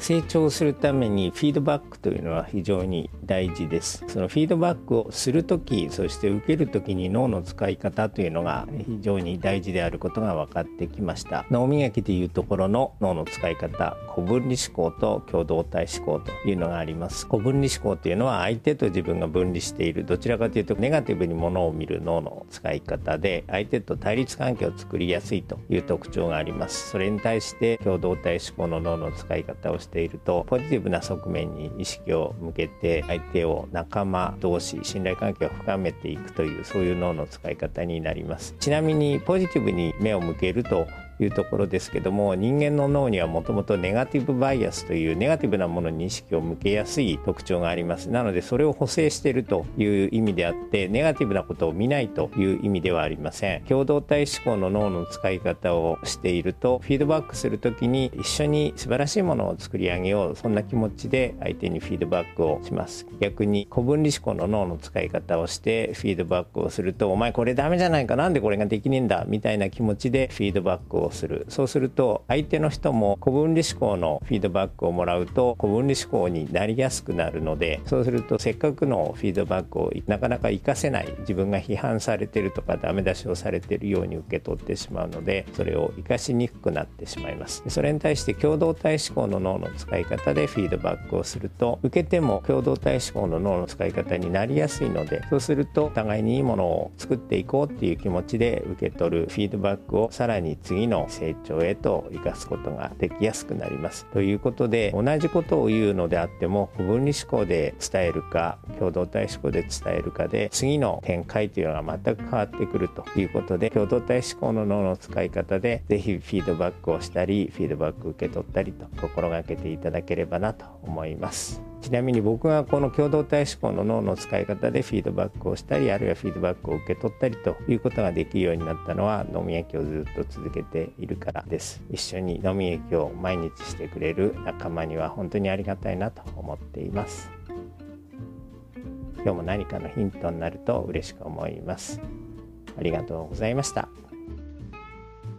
成長するためにフィードバックというのは非常に大事です。そのフィードバックをする時そして受ける時に脳の使い方というのが非常に大事であることが分かってきました。脳磨きでいうところの脳の使い方古分離思考と共同体思考というのがあります。古分離思考というのは相手と自分が分離しているどちらかというとネガティブにものを見る脳の使い方で相手と対立関係を作りやすいという特徴があります。それに対して共同体思考の脳の使い方をしてているとポジティブな側面に意識を向けて相手を仲間同士信頼関係を深めていくというそういう脳の使い方になります。ちなみにポジティブに目を向けるというところですけども人間の脳にはもともとネガティブバイアスというネガティブなものに意識を向けやすい特徴があります。なのでそれを補正しているという意味であってネガティブなことを見ないという意味ではありません。共同体思考の脳の使い方をしているとフィードバックする時に一緒に素晴らしいものを作り上げよう。そんな気持ちで相手にフィードバックをします。逆に古分離思考の脳の使い方をしてフィードバックをするとお前これダメじゃないかなんでこれができねえんだみたいな気持ちでフィードバックをする。そうすると相手の人も古分離思考のフィードバックをもらうと古分離思考になりやすくなるのでそうするとせっかくのフィードバックをなかなか活かせない自分が批判されてるとかダメ出しをされてるように受け取ってしまうのでそれを活かしにくくなってしまいます。それに対して共同体思考の脳の使い方でフィードバックをすると受けても共同体思考の脳の使い方になりやすいのでそうするとお互いにいいものを作っていこうっていう気持ちで受け取るフィードバックをさらに次の成長へと生かすことができやすくなります。ということで同じことを言うのであっても不分離思考で伝えるか共同体思考で伝えるかで次の展開というのが全く変わってくるということで共同体思考の脳の使い方で是非フィードバックをしたりフィードバック受け取ったりと心がけていただければなと思います。ちなみに僕がこの共同体思考の脳の使い方でフィードバックをしたりあるいはフィードバックを受け取ったりということができるようになったのは飲み焼きをずっと続けているからです。一緒に飲み焼きを毎日してくれる仲間には本当にありがたいなと思っています。今日も何かのヒントになると嬉しく思います。ありがとうございました。